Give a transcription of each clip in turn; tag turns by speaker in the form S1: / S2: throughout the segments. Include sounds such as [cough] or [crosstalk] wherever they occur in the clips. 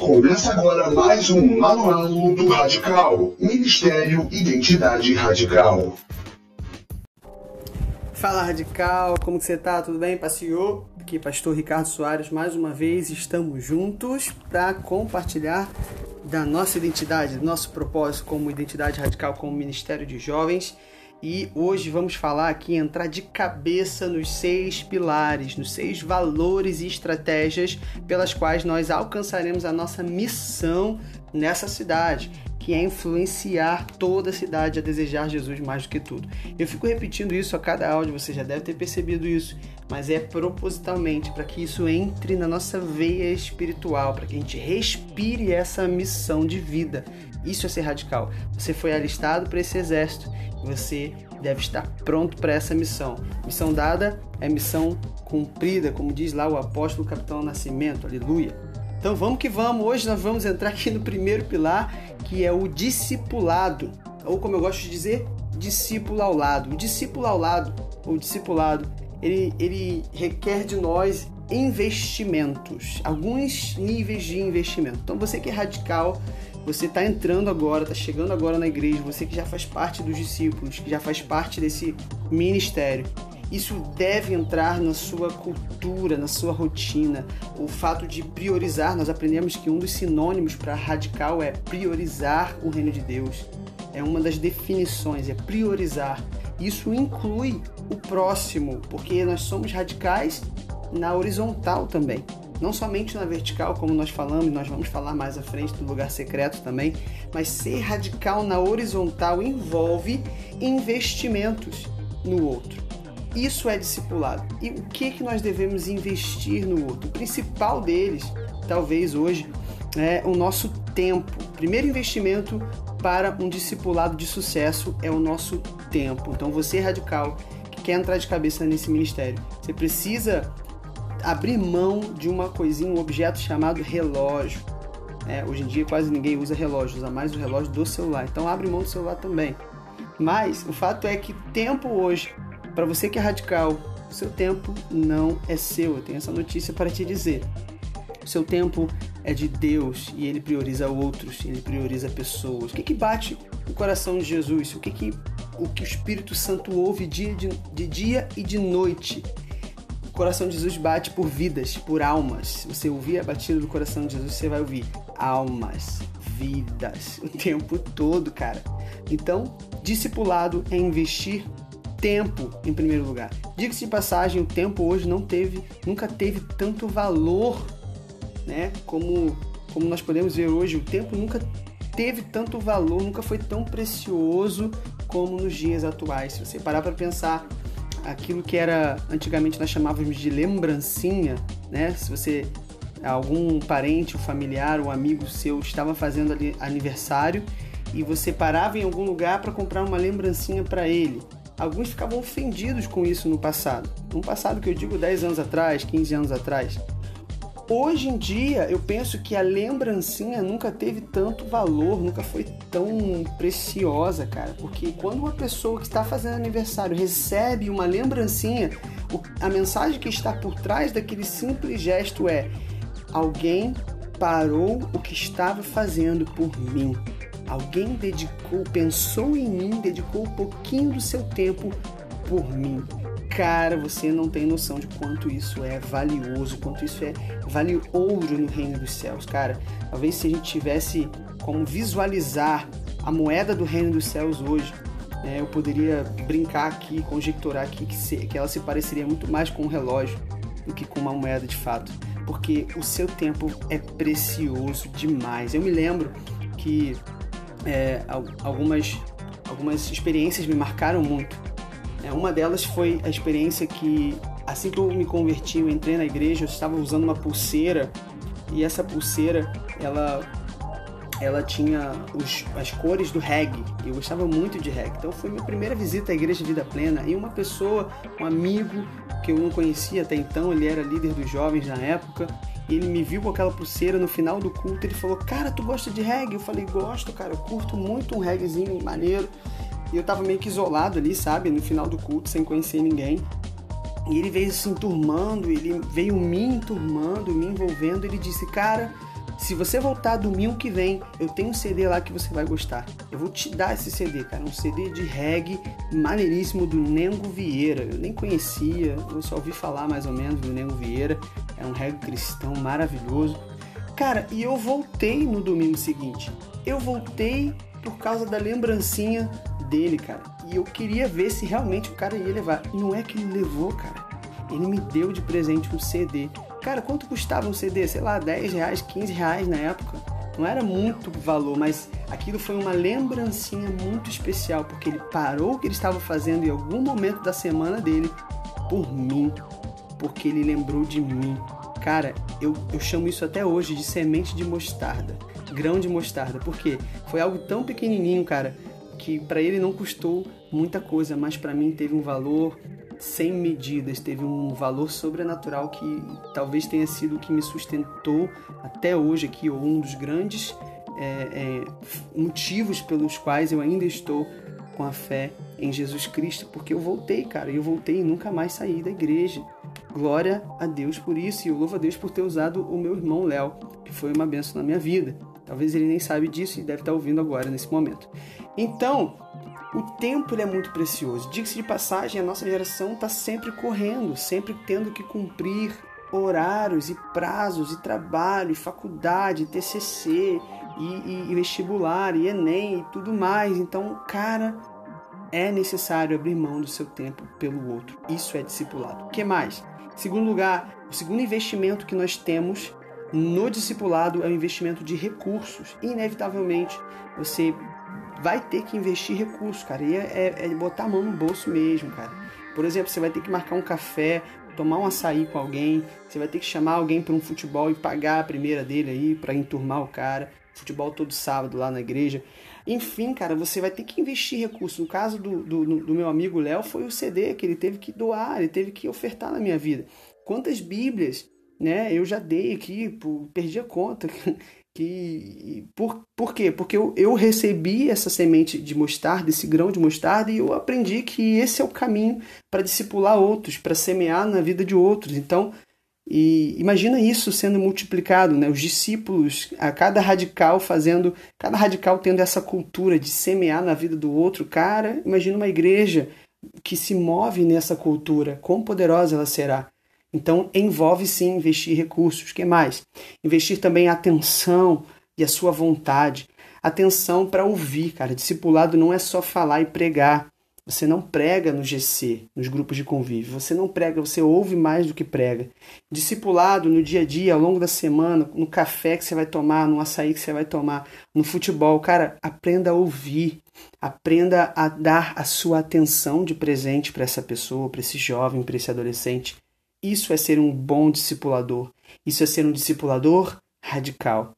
S1: Começa agora mais um Manual do Radical, Ministério Identidade Radical.
S2: Fala Radical, como que você tá? Tudo bem? Passeou? Aqui Pastor Ricardo Soares, mais uma vez estamos juntos para compartilhar da nossa identidade, do nosso propósito como identidade radical, como Ministério de Jovens. E hoje vamos falar aqui, entrar de cabeça nos seis pilares, nos seis valores e estratégias pelas quais nós alcançaremos a nossa missão nessa cidade, que é influenciar toda a cidade a desejar Jesus mais do que tudo. Eu fico repetindo isso a cada áudio, você já deve ter percebido isso, mas é propositalmente para que isso entre na nossa veia espiritual, para que a gente respire essa missão de vida. Isso é ser radical. Você foi alistado para esse exército você deve estar pronto para essa missão. Missão dada é missão cumprida, como diz lá o apóstolo Capitão Nascimento, aleluia. Então vamos que vamos, hoje nós vamos entrar aqui no primeiro pilar, que é o discipulado, ou como eu gosto de dizer, discípulo ao lado. O discípulo ao lado, ou discipulado, ele, ele requer de nós investimentos, alguns níveis de investimento. Então você que é radical, você está entrando agora, está chegando agora na igreja, você que já faz parte dos discípulos, que já faz parte desse ministério. Isso deve entrar na sua cultura, na sua rotina. O fato de priorizar, nós aprendemos que um dos sinônimos para radical é priorizar o reino de Deus. É uma das definições, é priorizar. Isso inclui o próximo, porque nós somos radicais na horizontal também não somente na vertical, como nós falamos, nós vamos falar mais à frente do lugar secreto também, mas ser radical na horizontal envolve investimentos no outro. Isso é discipulado. E o que, que nós devemos investir no outro? O principal deles, talvez hoje, é o nosso tempo. O primeiro investimento para um discipulado de sucesso é o nosso tempo. Então, você radical que quer entrar de cabeça nesse ministério, você precisa abrir mão de uma coisinha, um objeto chamado relógio. É, hoje em dia quase ninguém usa relógio, usa mais o relógio do celular. Então abre mão do celular também. Mas o fato é que tempo hoje, para você que é radical, o seu tempo não é seu. Eu tenho essa notícia para te dizer. O seu tempo é de Deus e ele prioriza outros, ele prioriza pessoas. O que, que bate no coração de Jesus? O que, que o que o Espírito Santo ouve dia de, de dia e de noite? Coração de Jesus bate por vidas, por almas. Você ouvir a batida do coração de Jesus, você vai ouvir almas, vidas, o tempo todo, cara. Então, discipulado é investir tempo em primeiro lugar. Diga-se de passagem, o tempo hoje não teve, nunca teve tanto valor, né? Como, como nós podemos ver hoje, o tempo nunca teve tanto valor, nunca foi tão precioso como nos dias atuais. Se você parar para pensar aquilo que era antigamente nós chamávamos de lembrancinha, né? Se você algum parente, um familiar, um amigo seu estava fazendo aniversário e você parava em algum lugar para comprar uma lembrancinha para ele. Alguns ficavam ofendidos com isso no passado. No passado que eu digo 10 anos atrás, 15 anos atrás. Hoje em dia, eu penso que a lembrancinha nunca teve tanto valor, nunca foi tão preciosa, cara. Porque quando uma pessoa que está fazendo aniversário recebe uma lembrancinha, a mensagem que está por trás daquele simples gesto é: alguém parou o que estava fazendo por mim. Alguém dedicou, pensou em mim, dedicou um pouquinho do seu tempo por mim. Cara, você não tem noção de quanto isso é valioso, quanto isso é vale ouro no reino dos céus, cara. Talvez se a gente tivesse como visualizar a moeda do reino dos céus hoje, né, eu poderia brincar aqui, conjecturar aqui que, se, que ela se pareceria muito mais com um relógio do que com uma moeda de fato, porque o seu tempo é precioso demais. Eu me lembro que é, algumas, algumas experiências me marcaram muito uma delas foi a experiência que, assim que eu me converti, eu entrei na igreja, eu estava usando uma pulseira e essa pulseira, ela ela tinha os, as cores do reggae. Eu gostava muito de reggae. Então foi minha primeira visita à Igreja Vida Plena. E uma pessoa, um amigo que eu não conhecia até então, ele era líder dos jovens na época. Ele me viu com aquela pulseira no final do culto. Ele falou: Cara, tu gosta de reggae? Eu falei: Gosto, cara. Eu curto muito um reggaezinho maneiro. E eu tava meio que isolado ali, sabe? No final do culto, sem conhecer ninguém. E ele veio se enturmando, ele veio me enturmando, me envolvendo. Ele disse: Cara, Se você voltar domingo que vem, eu tenho um CD lá que você vai gostar. Eu vou te dar esse CD, cara. Um CD de reggae maneiríssimo do Nengo Vieira. Eu nem conhecia, eu só ouvi falar mais ou menos do Nengo Vieira. É um reggae cristão maravilhoso. Cara, e eu voltei no domingo seguinte. Eu voltei por causa da lembrancinha dele, cara. E eu queria ver se realmente o cara ia levar. E não é que ele levou, cara. Ele me deu de presente um CD. Cara, quanto custava um CD? Sei lá, 10 reais, 15 reais na época. Não era muito valor, mas aquilo foi uma lembrancinha muito especial, porque ele parou o que ele estava fazendo em algum momento da semana dele por mim, porque ele lembrou de mim. Cara, eu, eu chamo isso até hoje de semente de mostarda, grão de mostarda, porque foi algo tão pequenininho, cara, que para ele não custou muita coisa, mas para mim teve um valor sem medidas, teve um valor sobrenatural que talvez tenha sido o que me sustentou até hoje aqui, ou um dos grandes é, é, motivos pelos quais eu ainda estou com a fé em Jesus Cristo, porque eu voltei, cara, eu voltei e nunca mais saí da igreja. Glória a Deus por isso e eu louvo a Deus por ter usado o meu irmão Léo, que foi uma benção na minha vida. Talvez ele nem saiba disso e deve estar ouvindo agora nesse momento. Então, o tempo é muito precioso. Diga-se de passagem, a nossa geração está sempre correndo, sempre tendo que cumprir horários e prazos e trabalho, e faculdade, TCC e, e, e vestibular e Enem e tudo mais. Então, cara, é necessário abrir mão do seu tempo pelo outro. Isso é discipulado. O que mais? Segundo lugar, o segundo investimento que nós temos no discipulado é o investimento de recursos. Inevitavelmente, você vai ter que investir recursos, cara. E é, é, é, botar a mão no bolso mesmo, cara. Por exemplo, você vai ter que marcar um café, tomar um açaí com alguém, você vai ter que chamar alguém para um futebol e pagar a primeira dele aí para enturmar o cara. Futebol todo sábado lá na igreja. Enfim, cara, você vai ter que investir recursos. No caso do, do, do meu amigo Léo, foi o CD que ele teve que doar, ele teve que ofertar na minha vida. Quantas Bíblias né, eu já dei aqui, perdi a conta. [laughs] que por, por quê? Porque eu, eu recebi essa semente de mostarda, esse grão de mostarda, e eu aprendi que esse é o caminho para discipular outros, para semear na vida de outros. Então, e imagina isso sendo multiplicado, né? Os discípulos, a cada radical fazendo, cada radical tendo essa cultura de semear na vida do outro. Cara, imagina uma igreja que se move nessa cultura, quão poderosa ela será. Então, envolve sim investir recursos. Que mais? Investir também a atenção e a sua vontade. Atenção para ouvir, cara. Discipulado não é só falar e pregar. Você não prega no GC, nos grupos de convívio. Você não prega, você ouve mais do que prega. Discipulado no dia a dia, ao longo da semana, no café que você vai tomar, no açaí que você vai tomar, no futebol. Cara, aprenda a ouvir. Aprenda a dar a sua atenção de presente para essa pessoa, para esse jovem, para esse adolescente. Isso é ser um bom discipulador. Isso é ser um discipulador radical.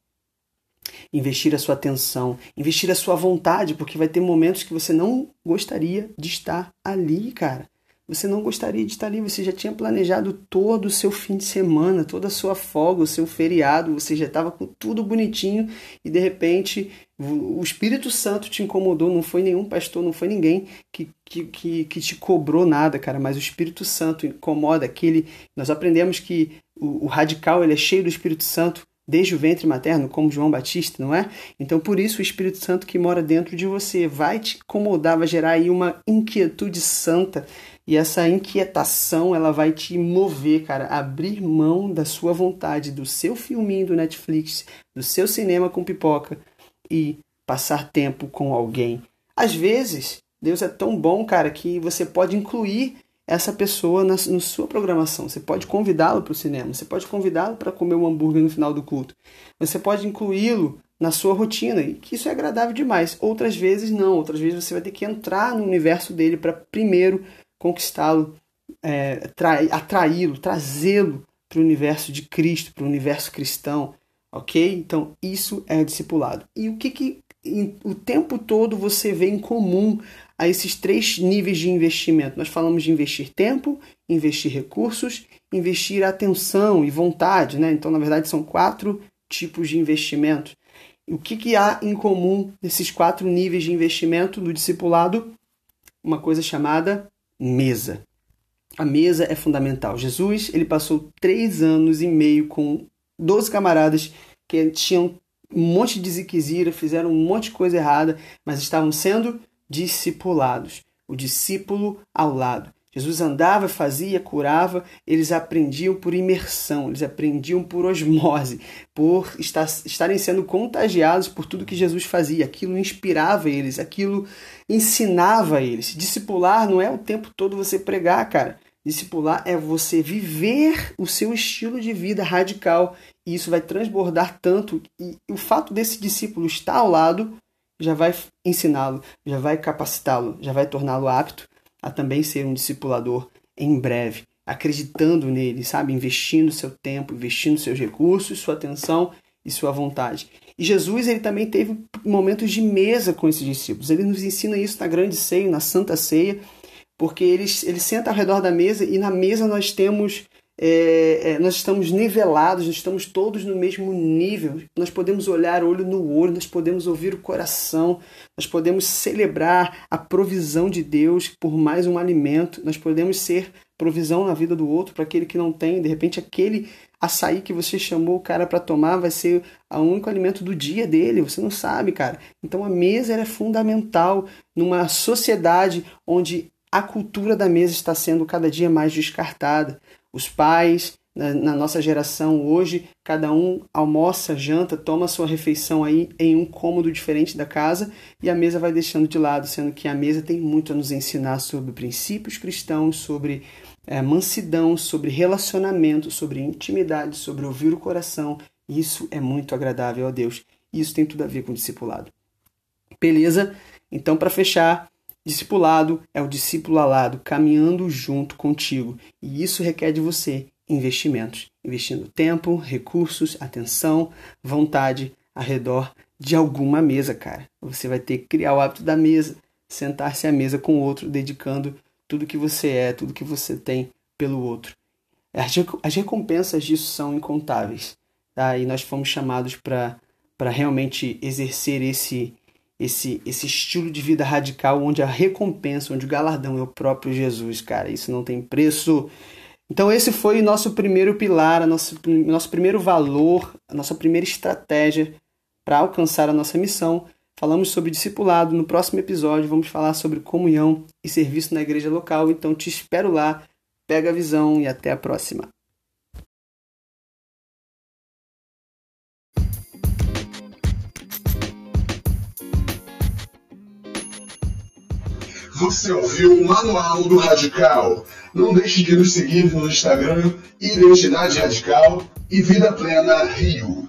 S2: Investir a sua atenção, investir a sua vontade, porque vai ter momentos que você não gostaria de estar ali, cara. Você não gostaria de estar ali, você já tinha planejado todo o seu fim de semana, toda a sua folga, o seu feriado, você já estava com tudo bonitinho e de repente o Espírito Santo te incomodou, não foi nenhum pastor, não foi ninguém que, que, que, que te cobrou nada, cara, mas o Espírito Santo incomoda aquele. Nós aprendemos que o, o radical ele é cheio do Espírito Santo desde o ventre materno, como João Batista, não é? Então, por isso, o Espírito Santo que mora dentro de você vai te incomodar, vai gerar aí uma inquietude santa e essa inquietação, ela vai te mover, cara, abrir mão da sua vontade, do seu filminho do Netflix, do seu cinema com pipoca e passar tempo com alguém. Às vezes, Deus é tão bom, cara, que você pode incluir essa pessoa na, na sua programação. Você pode convidá-lo para o cinema, você pode convidá-lo para comer um hambúrguer no final do culto. Você pode incluí-lo na sua rotina, e que isso é agradável demais. Outras vezes não, outras vezes você vai ter que entrar no universo dele para primeiro conquistá-lo, é, atraí-lo, trazê-lo para o universo de Cristo, para o universo cristão, ok? Então isso é discipulado. E o que, que em, o tempo todo você vê em comum a esses três níveis de investimento? Nós falamos de investir tempo, investir recursos, investir atenção e vontade, né? Então na verdade são quatro tipos de investimento. O que, que há em comum nesses quatro níveis de investimento do discipulado? Uma coisa chamada mesa. A mesa é fundamental. Jesus ele passou três anos e meio com 12 camaradas que tinham um monte de desequizira, fizeram um monte de coisa errada, mas estavam sendo discipulados. O discípulo ao lado. Jesus andava, fazia, curava, eles aprendiam por imersão, eles aprendiam por osmose, por estar, estarem sendo contagiados por tudo que Jesus fazia. Aquilo inspirava eles, aquilo ensinava eles. Discipular não é o tempo todo você pregar, cara. Discipular é você viver o seu estilo de vida radical e isso vai transbordar tanto. E o fato desse discípulo estar ao lado já vai ensiná-lo, já vai capacitá-lo, já vai torná-lo apto a também ser um discipulador em breve, acreditando nele, sabe? Investindo seu tempo, investindo seus recursos, sua atenção e sua vontade. E Jesus ele também teve momentos de mesa com esses discípulos. Ele nos ensina isso na grande ceia, na santa ceia porque eles, ele senta ao redor da mesa e na mesa nós temos é, é, nós estamos nivelados, nós estamos todos no mesmo nível. Nós podemos olhar olho no olho, nós podemos ouvir o coração, nós podemos celebrar a provisão de Deus por mais um alimento, nós podemos ser provisão na vida do outro para aquele que não tem. De repente, aquele açaí que você chamou o cara para tomar vai ser o único alimento do dia dele, você não sabe, cara. Então a mesa é fundamental numa sociedade onde a cultura da mesa está sendo cada dia mais descartada. Os pais, na, na, nossa geração hoje, cada um almoça, janta, toma sua refeição aí em um cômodo diferente da casa e a mesa vai deixando de lado, sendo que a mesa tem muito a nos ensinar sobre princípios cristãos, sobre é, mansidão, sobre relacionamento, sobre intimidade, sobre ouvir o coração. Isso é muito agradável a Deus. Isso tem tudo a ver com o discipulado. Beleza? Então, para fechar, Discipulado é o discípulo alado caminhando junto contigo, e isso requer de você investimentos, investindo tempo, recursos, atenção, vontade ao redor de alguma mesa, cara. Você vai ter que criar o hábito da mesa, sentar-se à mesa com o outro, dedicando tudo que você é, tudo que você tem pelo outro. As recompensas disso são incontáveis, tá? E nós fomos chamados para realmente exercer esse esse, esse estilo de vida radical onde a recompensa, onde o galardão é o próprio Jesus, cara. Isso não tem preço. Então esse foi o nosso primeiro pilar, nosso, nosso primeiro valor, a nossa primeira estratégia para alcançar a nossa missão. Falamos sobre discipulado. No próximo episódio vamos falar sobre comunhão e serviço na igreja local. Então te espero lá. Pega a visão e até a próxima.
S1: Você ouviu o Manual do Radical. Não deixe de nos seguir no Instagram Identidade Radical e Vida Plena Rio.